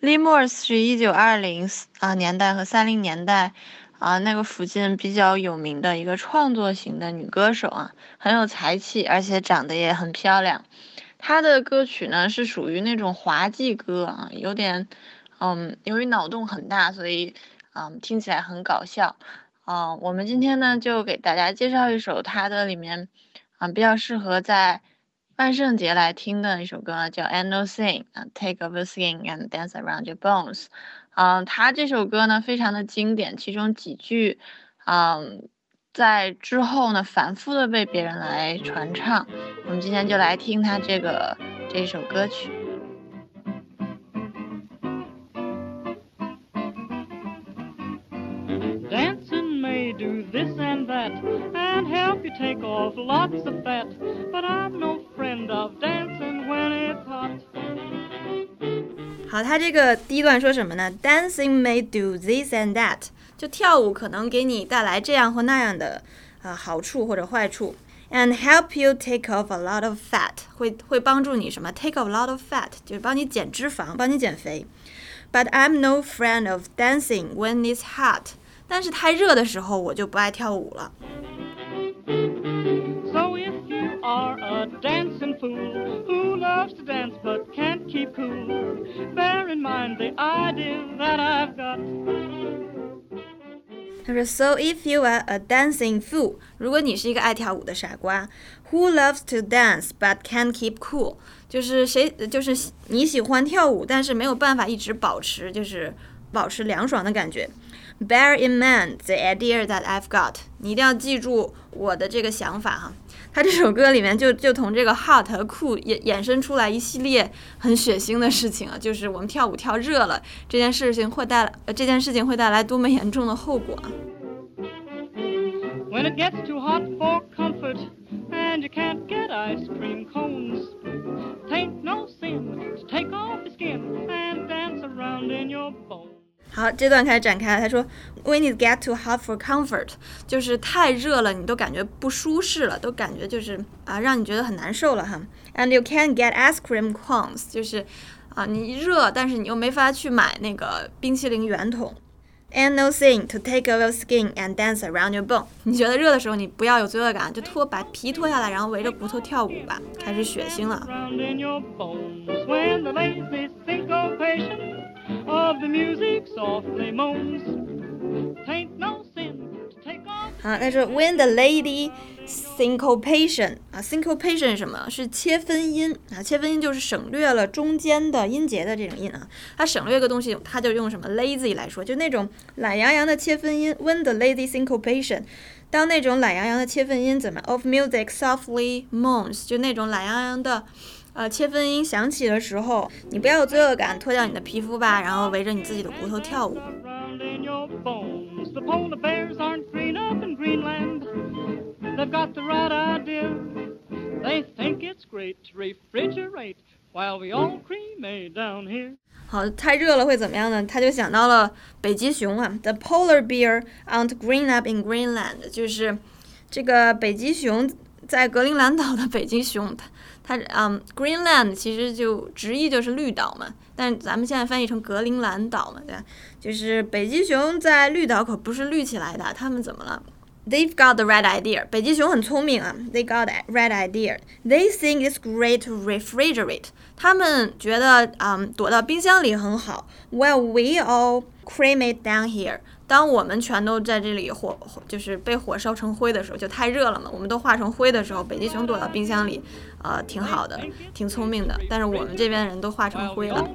Lee Morse 是一九二零啊年代和三零年代啊那个附近比较有名的一个创作型的女歌手啊，很有才气，而且长得也很漂亮。她的歌曲呢是属于那种滑稽歌啊，有点嗯，由于脑洞很大，所以嗯听起来很搞笑。啊，我们今天呢就给大家介绍一首她的里面啊比较适合在。万圣节来听的一首歌叫《Ain't No Sin》啊，Take off your skin and dance around your bones。嗯，他这首歌呢非常的经典，其中几句，嗯，在之后呢反复的被别人来传唱。我们今天就来听他这个这首歌曲。take off lots of fat, but I'm no friend of dancing when it's hot. 好，他这个第一段说什么呢？Dancing may do this and that，就跳舞可能给你带来这样或那样的啊、呃、好处或者坏处。And help you take off a lot of fat，会会帮助你什么？Take off a lot of fat，就是帮你减脂肪，帮你减肥。But I'm no friend of dancing when it's hot。但是太热的时候，我就不爱跳舞了。 Dancing fool who loves to dance but can't keep cool, bear in mind the idea that I've got. 他说，So if you are a dancing fool，如果你是一个爱跳舞的傻瓜，who loves to dance but can't keep cool，就是谁，就是你喜欢跳舞，但是没有办法一直保持，就是保持凉爽的感觉。Bear in mind the idea that I've got，你一定要记住我的这个想法哈。他这首歌里面就就从这个 hot 和 cool 衍衍生出来一系列很血腥的事情啊，就是我们跳舞跳热了，这件事情会带来这件事情会带来多么严重的后果啊。When it gets too hot for comfort and you can't get ice cream cones, 好，这段开始展开了。他说，When it get too hot for comfort，就是太热了，你都感觉不舒适了，都感觉就是啊，让你觉得很难受了哈。And you can't get ice cream cones，就是啊，你热，但是你又没法去买那个冰淇淋圆筒。And no thing to take off your skin and dance around your bone。你觉得热的时候，你不要有罪恶感，就脱把皮脱下来，然后围着骨头跳舞吧，开始血腥了。Of the music softly moans. Tain't no sin，take off. 好，他说 when the lady syncopation 啊，syncopation 是什么？是切分音啊，切分音就是省略了中间的音节的这种音啊。它省略一个东西，它就用什么 lazy 来说，就那种懒洋洋的切分音。when the lady syncopation，当那种懒洋洋的切分音怎么 of music softly moans，就那种懒洋洋的。呃，切分音响起的时候，你不要有罪恶感，脱掉你的皮肤吧，然后围着你自己的骨头跳舞。好，太热了会怎么样呢？他就想到了北极熊啊，The polar bear aren't green up in Greenland，就是这个北极熊在格陵兰岛的北极熊，它它嗯，Greenland 其实就直译就是绿岛嘛，但咱们现在翻译成格陵兰岛嘛，对吧？就是北极熊在绿岛可不是绿起来的，它们怎么了？They've got the right idea。北极熊很聪明啊，They got the right idea。They think it's great to refrigerate。他们觉得嗯，躲到冰箱里很好。While we all cremate down here。当我们全都在这里火，就是被火烧成灰的时候，就太热了嘛，我们都化成灰的时候，北极熊躲到冰箱里，呃，挺好的，挺聪明的。但是我们这边人都化成灰了。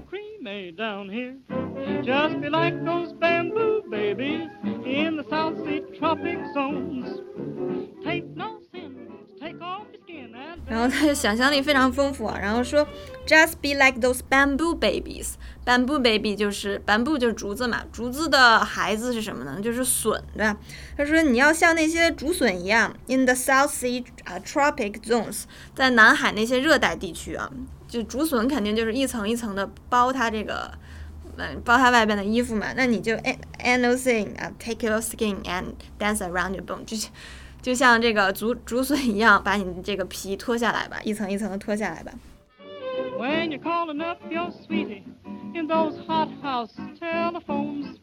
然后他的想象力非常丰富啊，然后说，just be like those bamboo babies。bamboo baby 就是 bamboo 就是竹子嘛，竹子的孩子是什么呢？就是笋，对吧？他说你要像那些竹笋一样，in the South Sea 啊、tropic zones，在南海那些热带地区啊，就竹笋肯定就是一层一层的包它这个。嗯，包它外边的衣服嘛，那你就 and and no thing 啊，take your skin and dance around your bone，就是就像这个竹竹笋一样，把你这个皮脱下来吧，一层一层的脱下来吧。when you're calling up your sweetie in those hothouse telephones.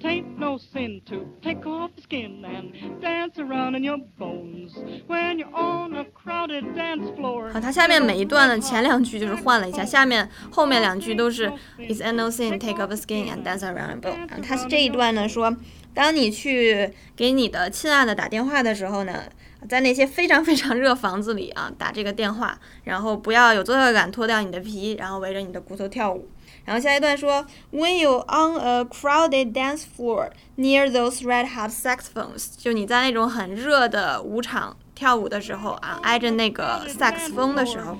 Tain't no sin to take off the skin and dance around in your bones when you're on a crowded dance floor. 好，它下面每一段的前两句就是换了一下，下面后面两句都是 It's no sin take off the skin and dance around your bones，它是这一段呢说，当你去给你的亲爱的打电话的时候呢。在那些非常非常热房子里啊，打这个电话，然后不要有罪恶感，脱掉你的皮，然后围着你的骨头跳舞。然后下一段说，When you on a crowded dance floor near those red hot saxophones，就你在那种很热的舞场跳舞的时候啊，挨着那个萨克斯风的时候。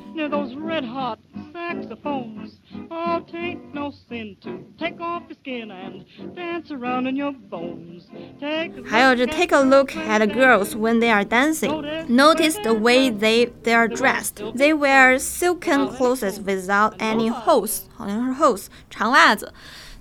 Oh, tain't no sin to take off your skin and dance around in your bones. Take 还有这 take a look at girls when they are dancing. Notice the way they they are dressed. They wear silken clothes without any holes，好像是 holes 长袜子。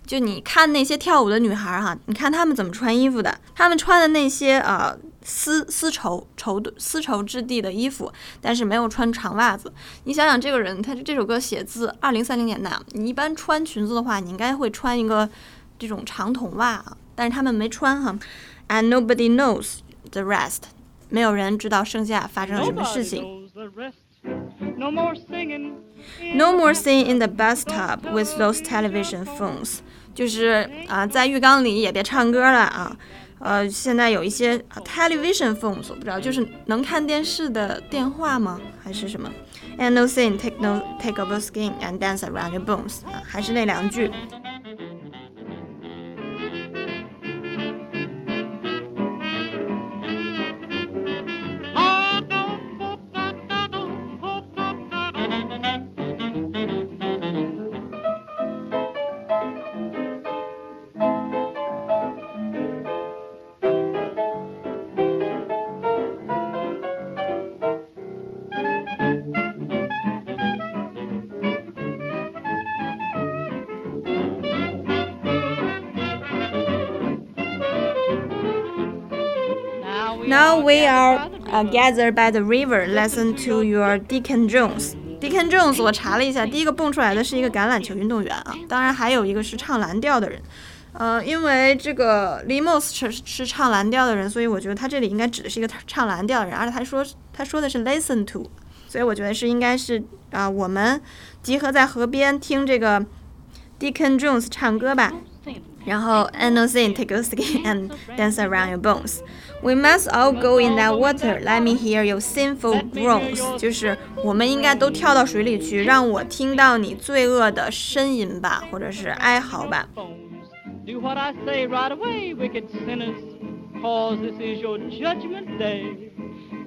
就你看那些跳舞的女孩哈，你看她们怎么穿衣服的？她们穿的那些呃丝丝绸绸丝绸质地的衣服，但是没有穿长袜子。你想想，这个人，他这首歌写自二零三零年代，你一般穿裙子的话，你应该会穿一个这种长筒袜啊，但是他们没穿哈。And nobody knows the rest，没有人知道剩下发生了什么事情。No more singing. No more singing in the bathtub with those television phones. 就是啊，在浴缸里也别唱歌了啊。呃，现在有一些 television phones，我不知道，就是能看电视的电话吗？还是什么？And no sin, take no take off your skin and dance around your bones。啊，还是那两句。 Now we are uh, gathered by the river. Listen to your Deacon Jones. Deacon Jones，我查了一下，第一个蹦出来的是一个橄榄球运动员啊，当然还有一个是唱蓝调的人。呃，因为这个 Limos 是是唱蓝调的人，所以我觉得他这里应该指的是一个唱蓝调的人，而且他说他说的是 listen to，所以我觉得是应该是啊，我们集合在河边听这个 Deacon Jones 唱歌吧。然后 and no sin take a skin and dance around your bones。We must all go in that water. Let me hear your sinful groans. 就是我们应该都跳到水里去，让我听到你罪恶的呻吟吧，或者是哀嚎吧。Do what I say right away, wicked sinners, cause this is your judgment day.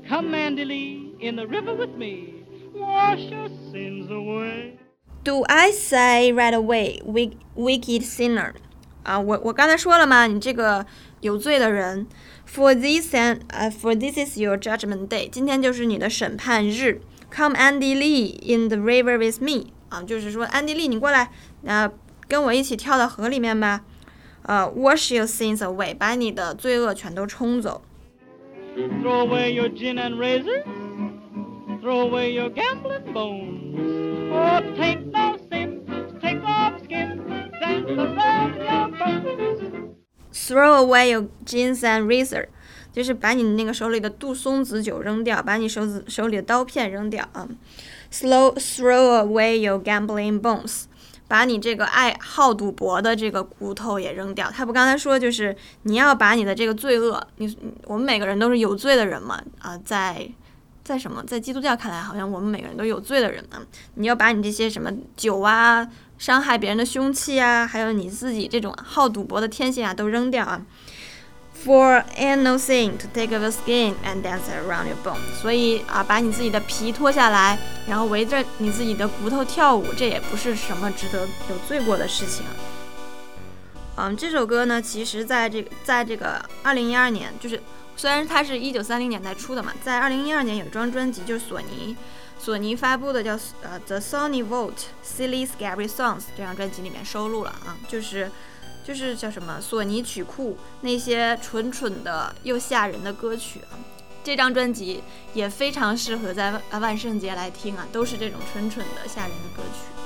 Come, Mandy Lee, in the river with me, wash your sins away. Do I say right away, wicked sinner? 啊，我我刚才说了嘛，你这个有罪的人。For this and 呃，For this is your judgment day，今天就是你的审判日。Come Andy Lee in the river with me，啊，就是说安迪丽，你过来，啊，跟我一起跳到河里面吧。呃，Wash your sins away，把你的罪恶全都冲走。Throw away your gin and razor，throw away your gambling bones. Oh, take no Throw away your jeans and razor，就是把你那个手里的杜松子酒扔掉，把你手子手里的刀片扔掉啊。Slow throw away your gambling bones，把你这个爱好赌博的这个骨头也扔掉。他不刚才说就是你要把你的这个罪恶，你我们每个人都是有罪的人嘛啊，在在什么在基督教看来，好像我们每个人都有罪的人啊。你要把你这些什么酒啊。伤害别人的凶器啊，还有你自己这种好赌博的天性啊，都扔掉啊。For ain't no sin to take off the skin and dance around your bone。所以啊，把你自己的皮脱下来，然后围着你自己的骨头跳舞，这也不是什么值得有罪过的事情。嗯，这首歌呢，其实在这个在这个二零一二年，就是虽然它是一九三零年代出的嘛，在二零一二年有一张专辑，就是索尼。索尼发布的叫呃 The Sony Vault Silly Scary Songs 这张专辑里面收录了啊，就是就是叫什么索尼曲库那些蠢蠢的又吓人的歌曲啊，这张专辑也非常适合在万圣节来听啊，都是这种蠢蠢的吓人的歌曲。